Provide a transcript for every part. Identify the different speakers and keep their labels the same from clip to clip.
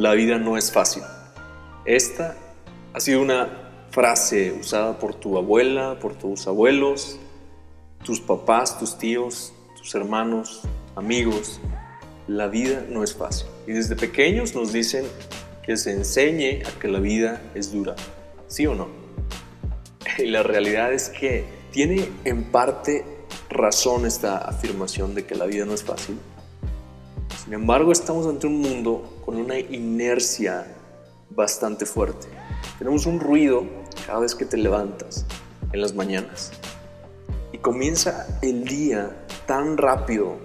Speaker 1: la vida no es fácil. Esta ha sido una frase usada por tu abuela, por tus abuelos, tus papás, tus tíos, tus hermanos, amigos. La vida no es fácil. Y desde pequeños nos dicen que se enseñe a que la vida es dura. ¿Sí o no? Y la realidad es que tiene en parte razón esta afirmación de que la vida no es fácil. Sin embargo, estamos ante un mundo con una inercia bastante fuerte. Tenemos un ruido cada vez que te levantas en las mañanas. Y comienza el día tan rápido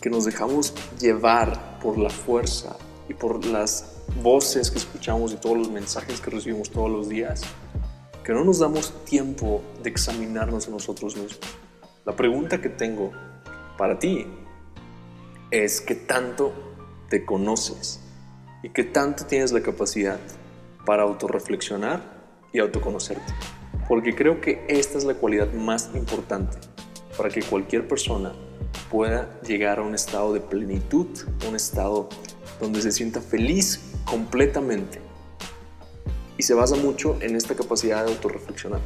Speaker 1: que nos dejamos llevar por la fuerza y por las voces que escuchamos y todos los mensajes que recibimos todos los días, que no nos damos tiempo de examinarnos a nosotros mismos. La pregunta que tengo para ti es qué tanto te conoces y qué tanto tienes la capacidad para autorreflexionar y autoconocerte. Porque creo que esta es la cualidad más importante para que cualquier persona pueda llegar a un estado de plenitud, un estado donde se sienta feliz completamente. Y se basa mucho en esta capacidad de autorreflexionar.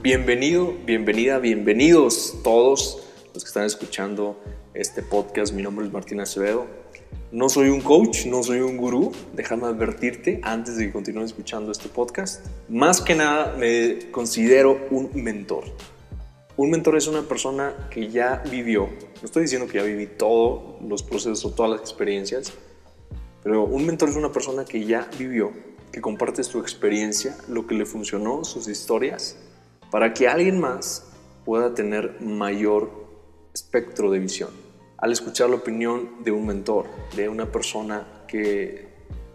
Speaker 1: Bienvenido, bienvenida, bienvenidos todos que están escuchando este podcast. Mi nombre es Martín Acevedo. No soy un coach, no soy un gurú. Déjame advertirte antes de que continúes escuchando este podcast. Más que nada me considero un mentor. Un mentor es una persona que ya vivió, no estoy diciendo que ya viví todos los procesos o todas las experiencias, pero un mentor es una persona que ya vivió, que comparte su experiencia, lo que le funcionó, sus historias, para que alguien más pueda tener mayor espectro de visión. Al escuchar la opinión de un mentor, de una persona que,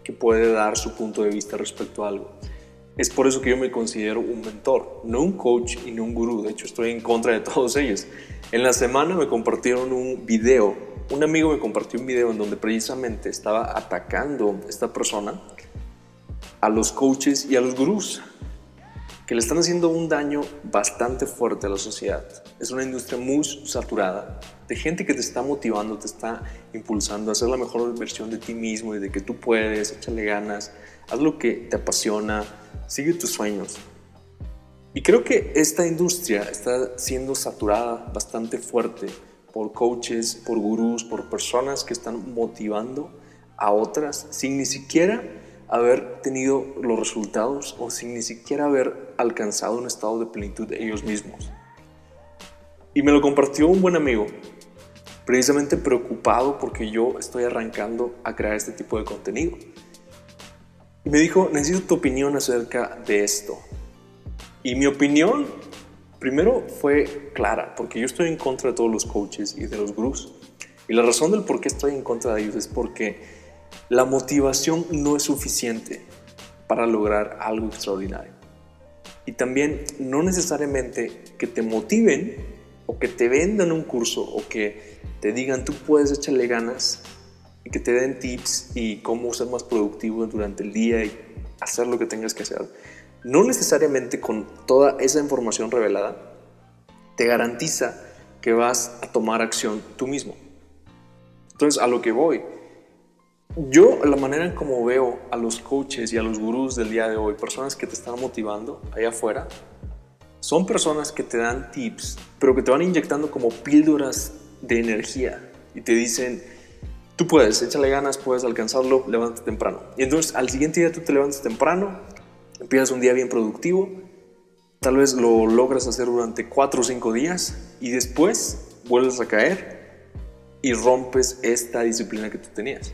Speaker 1: que puede dar su punto de vista respecto a algo. Es por eso que yo me considero un mentor, no un coach y no un gurú. De hecho, estoy en contra de todos ellos. En la semana me compartieron un video. Un amigo me compartió un video en donde precisamente estaba atacando esta persona a los coaches y a los gurús, que le están haciendo un daño bastante fuerte a la sociedad. Es una industria muy saturada de gente que te está motivando, te está impulsando a ser la mejor versión de ti mismo y de que tú puedes, échale ganas, haz lo que te apasiona, sigue tus sueños. Y creo que esta industria está siendo saturada bastante fuerte por coaches, por gurús, por personas que están motivando a otras sin ni siquiera haber tenido los resultados o sin ni siquiera haber alcanzado un estado de plenitud de ellos mismos. Y me lo compartió un buen amigo, precisamente preocupado porque yo estoy arrancando a crear este tipo de contenido. Y me dijo, necesito tu opinión acerca de esto. Y mi opinión, primero, fue clara, porque yo estoy en contra de todos los coaches y de los gurús. Y la razón del por qué estoy en contra de ellos es porque la motivación no es suficiente para lograr algo extraordinario. Y también no necesariamente que te motiven o que te vendan un curso o que te digan tú puedes echarle ganas y que te den tips y cómo ser más productivo durante el día y hacer lo que tengas que hacer. No necesariamente con toda esa información revelada te garantiza que vas a tomar acción tú mismo. Entonces, a lo que voy, yo la manera en como veo a los coaches y a los gurús del día de hoy, personas que te están motivando allá afuera, son personas que te dan tips, pero que te van inyectando como píldoras de energía y te dicen, Tú puedes, échale ganas, puedes alcanzarlo, levántate temprano. Y entonces al siguiente día tú te levantas temprano, empiezas un día bien productivo, tal vez lo logras hacer durante cuatro o cinco días y después vuelves a caer y rompes esta disciplina que tú tenías.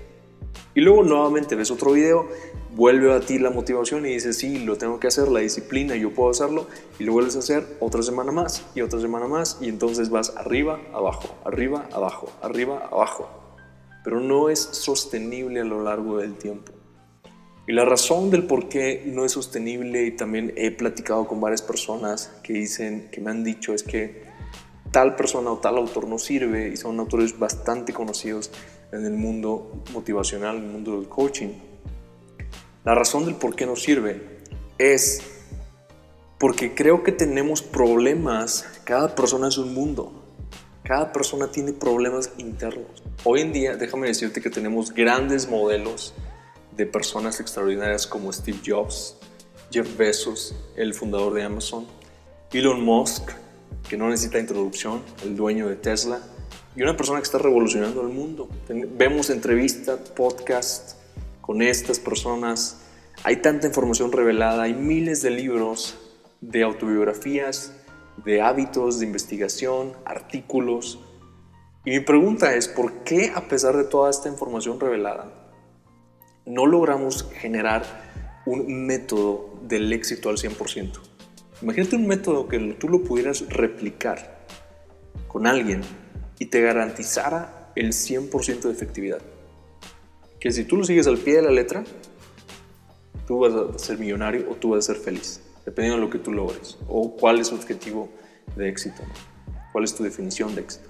Speaker 1: Y luego nuevamente ves otro video, vuelve a ti la motivación y dices, sí, lo tengo que hacer, la disciplina, yo puedo hacerlo, y lo vuelves a hacer otra semana más y otra semana más, y entonces vas arriba, abajo, arriba, abajo, arriba, abajo pero no es sostenible a lo largo del tiempo. Y la razón del por qué no es sostenible, y también he platicado con varias personas que dicen, que me han dicho, es que tal persona o tal autor no sirve, y son autores bastante conocidos en el mundo motivacional, en el mundo del coaching. La razón del por qué no sirve es porque creo que tenemos problemas, cada persona es un mundo, cada persona tiene problemas internos. Hoy en día, déjame decirte que tenemos grandes modelos de personas extraordinarias como Steve Jobs, Jeff Bezos, el fundador de Amazon, Elon Musk, que no necesita introducción, el dueño de Tesla, y una persona que está revolucionando el mundo. Vemos entrevistas, podcasts con estas personas, hay tanta información revelada, hay miles de libros de autobiografías, de hábitos, de investigación, artículos. Y mi pregunta es, ¿por qué a pesar de toda esta información revelada, no logramos generar un método del éxito al 100%? Imagínate un método que tú lo pudieras replicar con alguien y te garantizara el 100% de efectividad. Que si tú lo sigues al pie de la letra, tú vas a ser millonario o tú vas a ser feliz, dependiendo de lo que tú logres o cuál es tu objetivo de éxito, cuál es tu definición de éxito.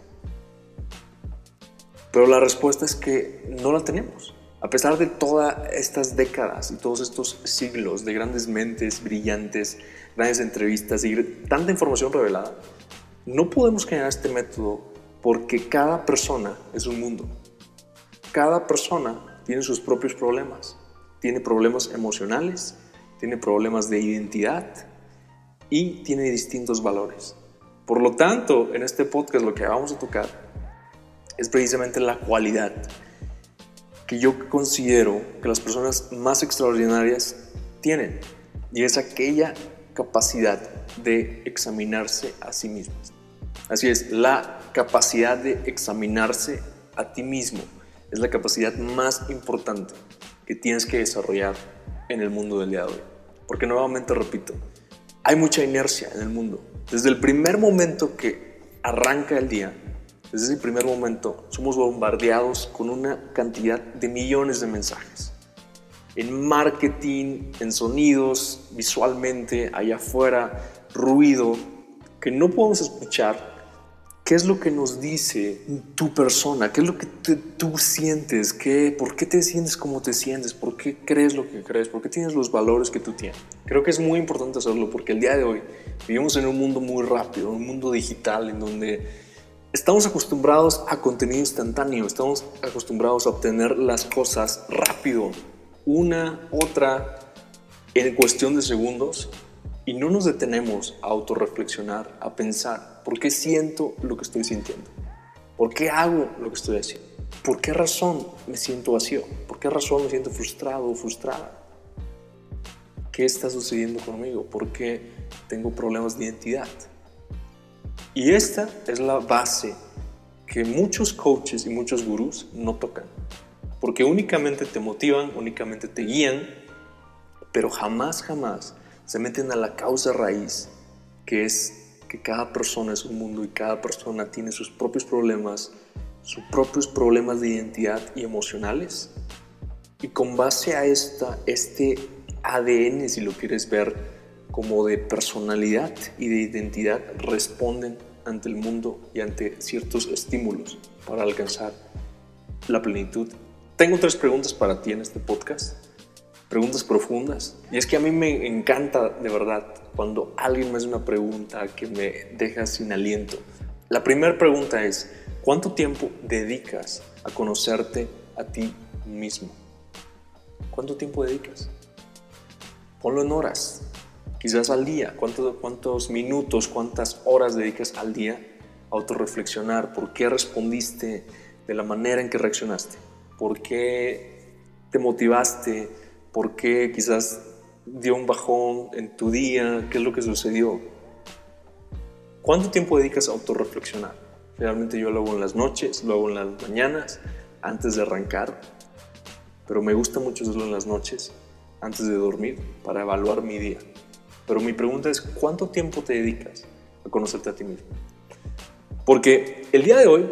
Speaker 1: Pero la respuesta es que no la tenemos. A pesar de todas estas décadas y todos estos siglos de grandes mentes brillantes, grandes entrevistas y tanta información revelada, no podemos generar este método porque cada persona es un mundo. Cada persona tiene sus propios problemas. Tiene problemas emocionales, tiene problemas de identidad y tiene distintos valores. Por lo tanto, en este podcast lo que vamos a tocar es precisamente la cualidad que yo considero que las personas más extraordinarias tienen y es aquella capacidad de examinarse a sí mismas. Así es, la capacidad de examinarse a ti mismo es la capacidad más importante que tienes que desarrollar en el mundo del día de hoy. Porque nuevamente repito, hay mucha inercia en el mundo. Desde el primer momento que arranca el día, desde ese primer momento somos bombardeados con una cantidad de millones de mensajes. En marketing, en sonidos, visualmente, allá afuera, ruido, que no podemos escuchar ¿Qué es lo que nos dice tu persona? ¿Qué es lo que tú sientes? ¿Qué, ¿Por qué te sientes como te sientes? ¿Por qué crees lo que crees? ¿Por qué tienes los valores que tú tienes? Creo que es muy importante hacerlo porque el día de hoy vivimos en un mundo muy rápido, un mundo digital en donde estamos acostumbrados a contenido instantáneo, estamos acostumbrados a obtener las cosas rápido, una, otra, en cuestión de segundos y no nos detenemos a autorreflexionar, a pensar, ¿por qué siento lo que estoy sintiendo? ¿Por qué hago lo que estoy haciendo? ¿Por qué razón me siento vacío? ¿Por qué razón me siento frustrado o frustrada? ¿Qué está sucediendo conmigo? ¿Por qué tengo problemas de identidad? Y esta es la base que muchos coaches y muchos gurús no tocan. Porque únicamente te motivan, únicamente te guían, pero jamás, jamás se meten a la causa raíz, que es que cada persona es un mundo y cada persona tiene sus propios problemas, sus propios problemas de identidad y emocionales. Y con base a esta, este ADN, si lo quieres ver como de personalidad y de identidad, responden ante el mundo y ante ciertos estímulos para alcanzar la plenitud. Tengo tres preguntas para ti en este podcast preguntas profundas. Y es que a mí me encanta de verdad cuando alguien me hace una pregunta que me deja sin aliento. La primera pregunta es, ¿cuánto tiempo dedicas a conocerte a ti mismo? ¿Cuánto tiempo dedicas? Ponlo en horas, quizás al día. ¿Cuántos, cuántos minutos, cuántas horas dedicas al día a autorreflexionar? ¿Por qué respondiste de la manera en que reaccionaste? ¿Por qué te motivaste? Por qué quizás dio un bajón en tu día, qué es lo que sucedió. ¿Cuánto tiempo dedicas a autorreflexionar? Realmente yo lo hago en las noches, lo hago en las mañanas, antes de arrancar, pero me gusta mucho hacerlo en las noches, antes de dormir, para evaluar mi día. Pero mi pregunta es, ¿cuánto tiempo te dedicas a conocerte a ti mismo? Porque el día de hoy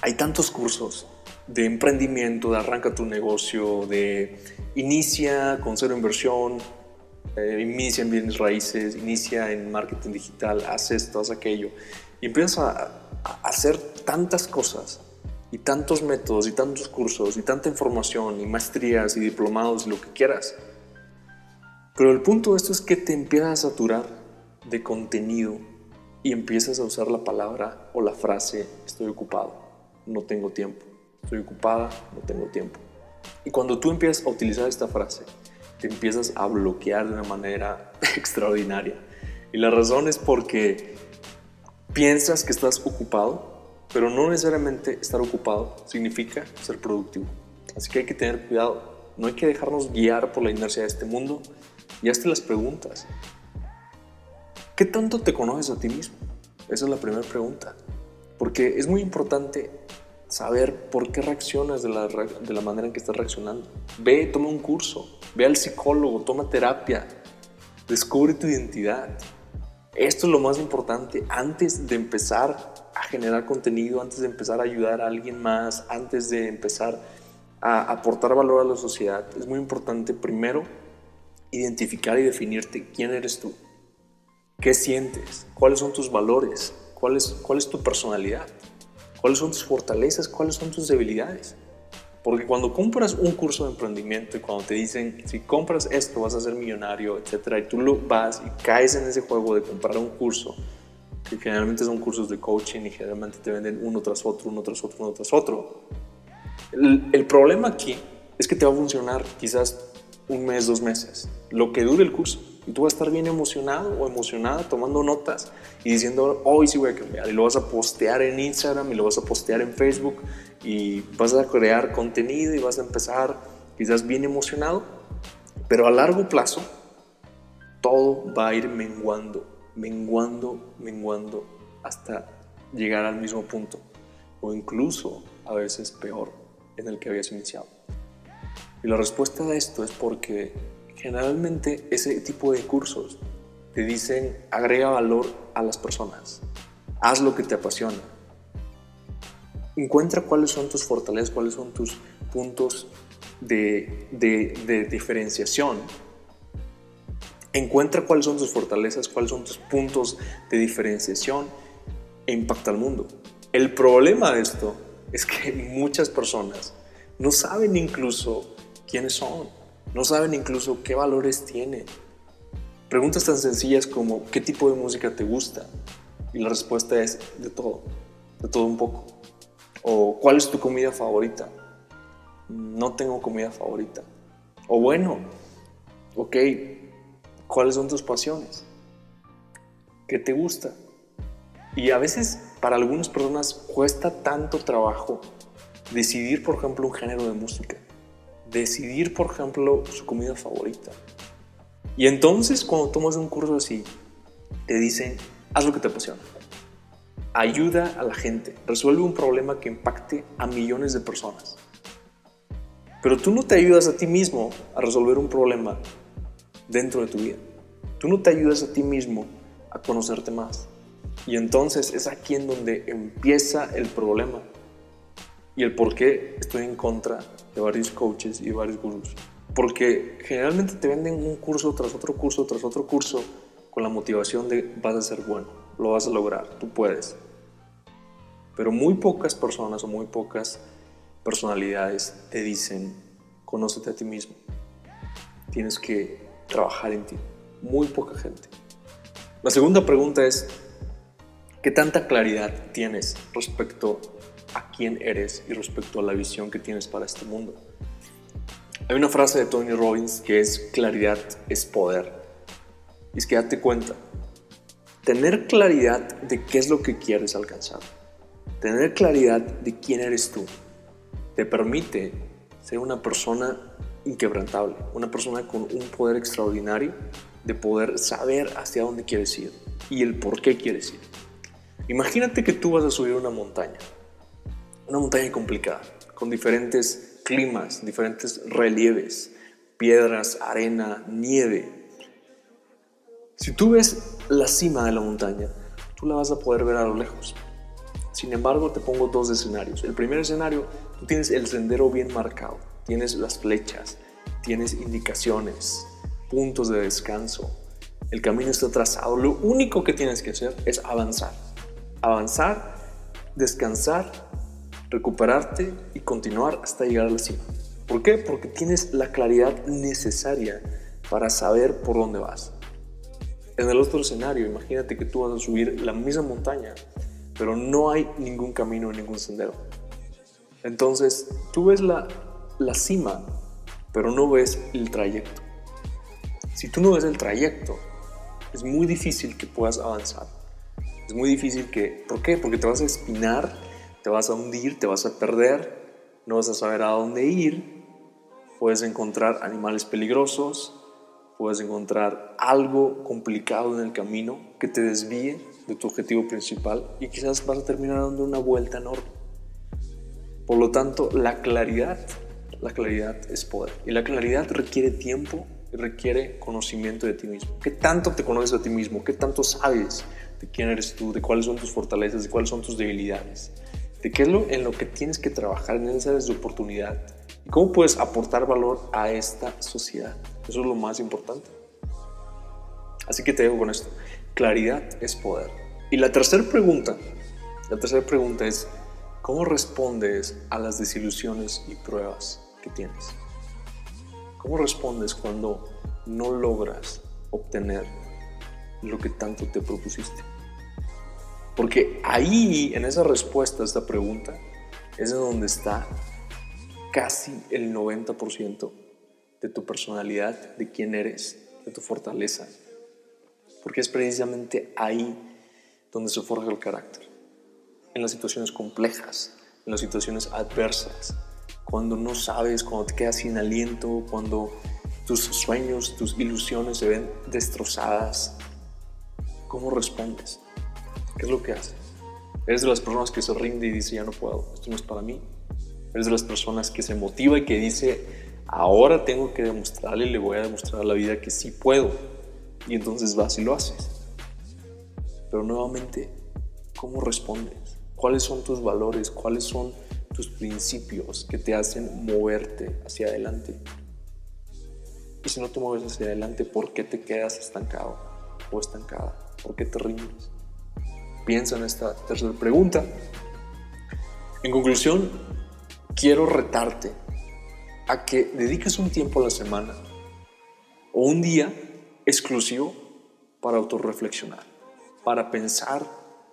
Speaker 1: hay tantos cursos de emprendimiento, de arranca tu negocio, de inicia con cero inversión, eh, inicia en bienes raíces, inicia en marketing digital, haz esto, haz aquello. Y empiezas a, hacer tantas cosas y tantos métodos y tantos cursos y tanta información y maestrías y diplomados y lo que quieras. Pero el punto de esto es que te empiezas a saturar de contenido y empiezas a usar la palabra o la frase estoy ocupado, no tengo tiempo, estoy ocupada, no tengo tiempo. Y cuando tú empiezas a utilizar esta frase, te empiezas a bloquear de una manera extraordinaria. Y la razón es porque piensas que estás ocupado, pero no necesariamente estar ocupado significa ser productivo. Así que hay que tener cuidado. No hay que dejarnos guiar por la inercia de este mundo y hazte las preguntas. ¿Qué tanto te conoces a ti mismo? Esa es la primera pregunta. Porque es muy importante saber por qué reaccionas de la, de la manera en que estás reaccionando. Ve, toma un curso, ve al psicólogo, toma terapia, descubre tu identidad. Esto es lo más importante antes de empezar a generar contenido, antes de empezar a ayudar a alguien más, antes de empezar a aportar valor a la sociedad. Es muy importante primero identificar y definirte quién eres tú, qué sientes, cuáles son tus valores, cuál cuál es tu personalidad. ¿Cuáles son tus fortalezas? ¿Cuáles son tus debilidades? Porque cuando compras un curso de emprendimiento y cuando te dicen, si compras esto vas a ser millonario, etcétera, y tú lo vas y caes en ese juego de comprar un curso, que generalmente son cursos de coaching y generalmente te venden uno tras otro, uno tras otro, uno tras otro. El, el problema aquí es que te va a funcionar quizás un mes, dos meses, lo que dure el curso. Y tú vas a estar bien emocionado o emocionada tomando notas y diciendo, hoy sí voy a cambiar. Y lo vas a postear en Instagram y lo vas a postear en Facebook y vas a crear contenido y vas a empezar quizás bien emocionado. Pero a largo plazo, todo va a ir menguando, menguando, menguando hasta llegar al mismo punto. O incluso a veces peor en el que habías iniciado. Y la respuesta a esto es porque Generalmente ese tipo de cursos te dicen agrega valor a las personas, haz lo que te apasiona, encuentra cuáles son tus fortalezas, cuáles son tus puntos de, de, diferenciación. Encuentra cuáles son tus fortalezas, cuáles son tus puntos de diferenciación e impacta al mundo. El problema de esto es que muchas personas no saben incluso quiénes son. No saben incluso qué valores tienen. Preguntas tan sencillas como ¿qué tipo de música te gusta? Y la respuesta es de todo, de todo un poco. O ¿cuál es tu comida favorita? No tengo comida favorita. O bueno, ok, ¿cuáles son tus pasiones? ¿Qué te gusta? Y a veces para algunas personas cuesta tanto trabajo decidir, por ejemplo, un género de música decidir, por ejemplo, su comida favorita. Y entonces cuando tomas un curso así, te dicen, haz lo que te apasiona. Ayuda a la gente, resuelve un problema que impacte a millones de personas. Pero tú no te ayudas a ti mismo a resolver un problema dentro de tu vida. Tú no te ayudas a ti mismo a conocerte más. Y entonces es aquí en donde empieza el problema y el por qué estoy en contra de varios coaches y varios gurús. Porque generalmente te venden un curso tras otro curso tras otro curso con la motivación de vas a ser bueno, lo vas a lograr, tú puedes. Pero muy pocas personas o muy pocas personalidades te dicen, conócete a ti mismo. Tienes que trabajar en ti. Muy poca gente. La segunda pregunta es, ¿qué tanta claridad tienes respecto a quién eres y respecto a la visión que tienes para este mundo. Hay una frase de Tony Robbins que es claridad es poder. Y es que date cuenta, tener claridad de qué es lo que quieres alcanzar, tener claridad de quién eres tú, te permite ser una persona inquebrantable, una persona con un poder extraordinario de poder saber hacia dónde quieres ir y el por qué quieres ir. Imagínate que tú vas a subir una montaña una montaña complicada, con diferentes climas, diferentes relieves, piedras, arena, nieve. Si tú ves la cima de la montaña, tú la vas a poder ver a lo lejos. Sin embargo, te pongo dos escenarios. El primer escenario, tú tienes el sendero bien marcado, tienes las flechas, tienes indicaciones, puntos de descanso. El camino está trazado. Lo único que tienes que hacer es avanzar. Avanzar, descansar recuperarte y continuar hasta llegar a la cima. ¿Por qué? Porque tienes la claridad necesaria para saber por dónde vas. En el otro escenario, imagínate que tú vas a subir la misma montaña, pero no hay ningún camino, ningún sendero. Entonces, tú ves la la cima, pero no ves el trayecto. Si tú no ves el trayecto, es muy difícil que puedas avanzar. Es muy difícil que... ¿Por qué? Porque te vas a espinar, te vas a hundir, te vas a perder, no vas a saber a dónde ir, puedes encontrar animales peligrosos, puedes encontrar algo complicado en el camino que te desvíe de tu objetivo principal y quizás vas a terminar dando una vuelta enorme. Por lo tanto, la claridad, la claridad es poder. Y la claridad requiere tiempo y requiere conocimiento de ti mismo. ¿Qué tanto te conoces a ti mismo? ¿Qué tanto sabes de quién eres tú? ¿De cuáles son tus fortalezas? ¿De cuáles son tus debilidades? ¿De qué es lo en lo que tienes que trabajar en esas de oportunidad? ¿Y cómo puedes aportar valor a esta sociedad? Eso es lo más importante. Así que te dejo con esto. Claridad es poder. Y la tercera pregunta, la tercera pregunta es, ¿cómo respondes a las desilusiones y pruebas que tienes? ¿Cómo respondes cuando no logras obtener lo que tanto te propusiste? Porque ahí, en esa respuesta a esta pregunta, es donde está casi el 90% de tu personalidad, de quién eres, de tu fortaleza. Porque es precisamente ahí donde se forja el carácter. En las situaciones complejas, en las situaciones adversas, cuando no sabes, cuando te quedas sin aliento, cuando tus sueños, tus ilusiones se ven destrozadas. ¿Cómo respondes? ¿Qué es lo que haces? ¿Eres de las personas que se rinde y dice, ya no puedo, esto no es para mí? ¿Eres de las personas que se motiva y que dice, ahora tengo que demostrarle, le voy a demostrar a la vida que sí puedo? Y entonces vas y lo haces. Pero nuevamente, ¿cómo respondes? ¿Cuáles son tus valores? ¿Cuáles son tus principios que te hacen moverte hacia adelante? Y si no te mueves hacia adelante, ¿por qué te quedas estancado o estancada? ¿Por qué te rindes? Piensa en esta tercera pregunta. En conclusión, quiero retarte a que dediques un tiempo a la semana o un día exclusivo para autorreflexionar, para pensar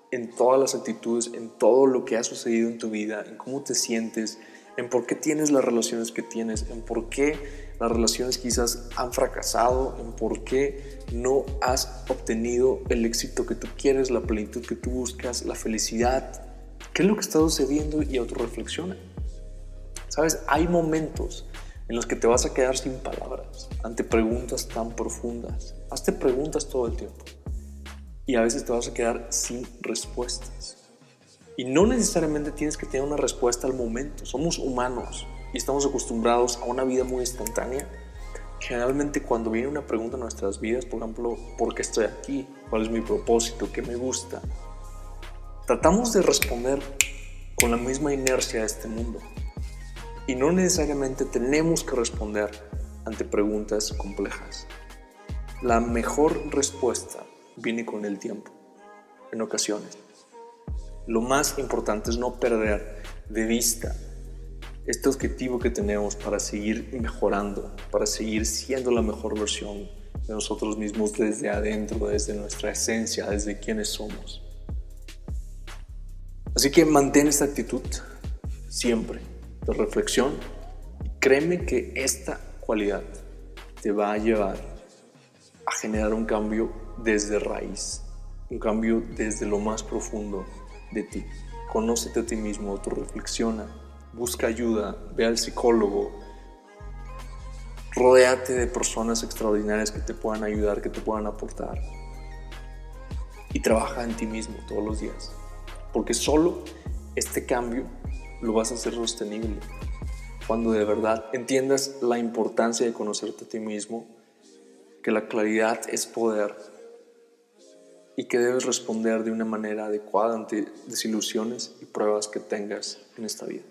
Speaker 1: en todas las actitudes, en todo lo que ha sucedido en tu vida, en cómo te sientes, en por qué tienes las relaciones que tienes, en por qué las relaciones quizás han fracasado, en por qué no has obtenido el éxito que tú quieres, la plenitud que tú buscas, la felicidad. ¿Qué es lo que está sucediendo? Y autorreflexiona. Sabes, hay momentos en los que te vas a quedar sin palabras ante preguntas tan profundas. Hazte preguntas todo el tiempo y a veces te vas a quedar sin respuestas. Y no necesariamente tienes que tener una respuesta al momento. Somos humanos y estamos acostumbrados a una vida muy instantánea. Generalmente cuando viene una pregunta en nuestras vidas, por ejemplo, ¿por qué estoy aquí? ¿Cuál es mi propósito? ¿Qué me gusta? Tratamos de responder con la misma inercia de este mundo. Y no necesariamente tenemos que responder ante preguntas complejas. La mejor respuesta viene con el tiempo, en ocasiones. Lo más importante es no perder de vista este objetivo que tenemos para seguir mejorando, para seguir siendo la mejor versión de nosotros mismos desde adentro, desde nuestra esencia, desde quienes somos. Así que mantén esta actitud siempre de reflexión y créeme que esta cualidad te va a llevar a generar un cambio desde raíz, un cambio desde lo más profundo de ti. Conócete a ti mismo, autorreflexiona, busca ayuda, ve al psicólogo, rodéate de personas extraordinarias que te puedan ayudar, que te puedan aportar. Y trabaja en ti mismo todos los días. Porque solo este cambio lo vas a hacer sostenible. Cuando de verdad entiendas la importancia de conocerte a ti mismo, que la claridad es poder y que debes responder de una manera adecuada ante desilusiones y pruebas que tengas en esta vida.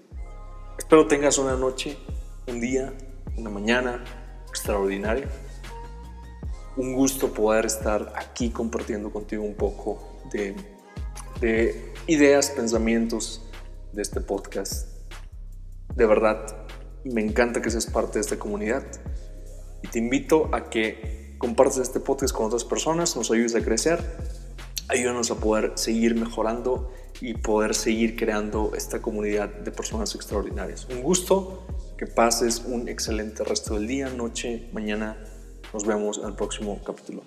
Speaker 1: Espero tengas una noche, un día, una mañana extraordinaria. Un gusto poder estar aquí compartiendo contigo un poco de, de ideas, pensamientos de este podcast. De verdad, me encanta que seas parte de esta comunidad y te invito a que compartas este podcast con otras personas, nos ayudes a crecer ayúdanos a poder seguir mejorando y poder seguir creando esta comunidad de personas extraordinarias. Un gusto Que pases un excelente resto del día, noche, mañana. Nos vemos en el próximo capítulo.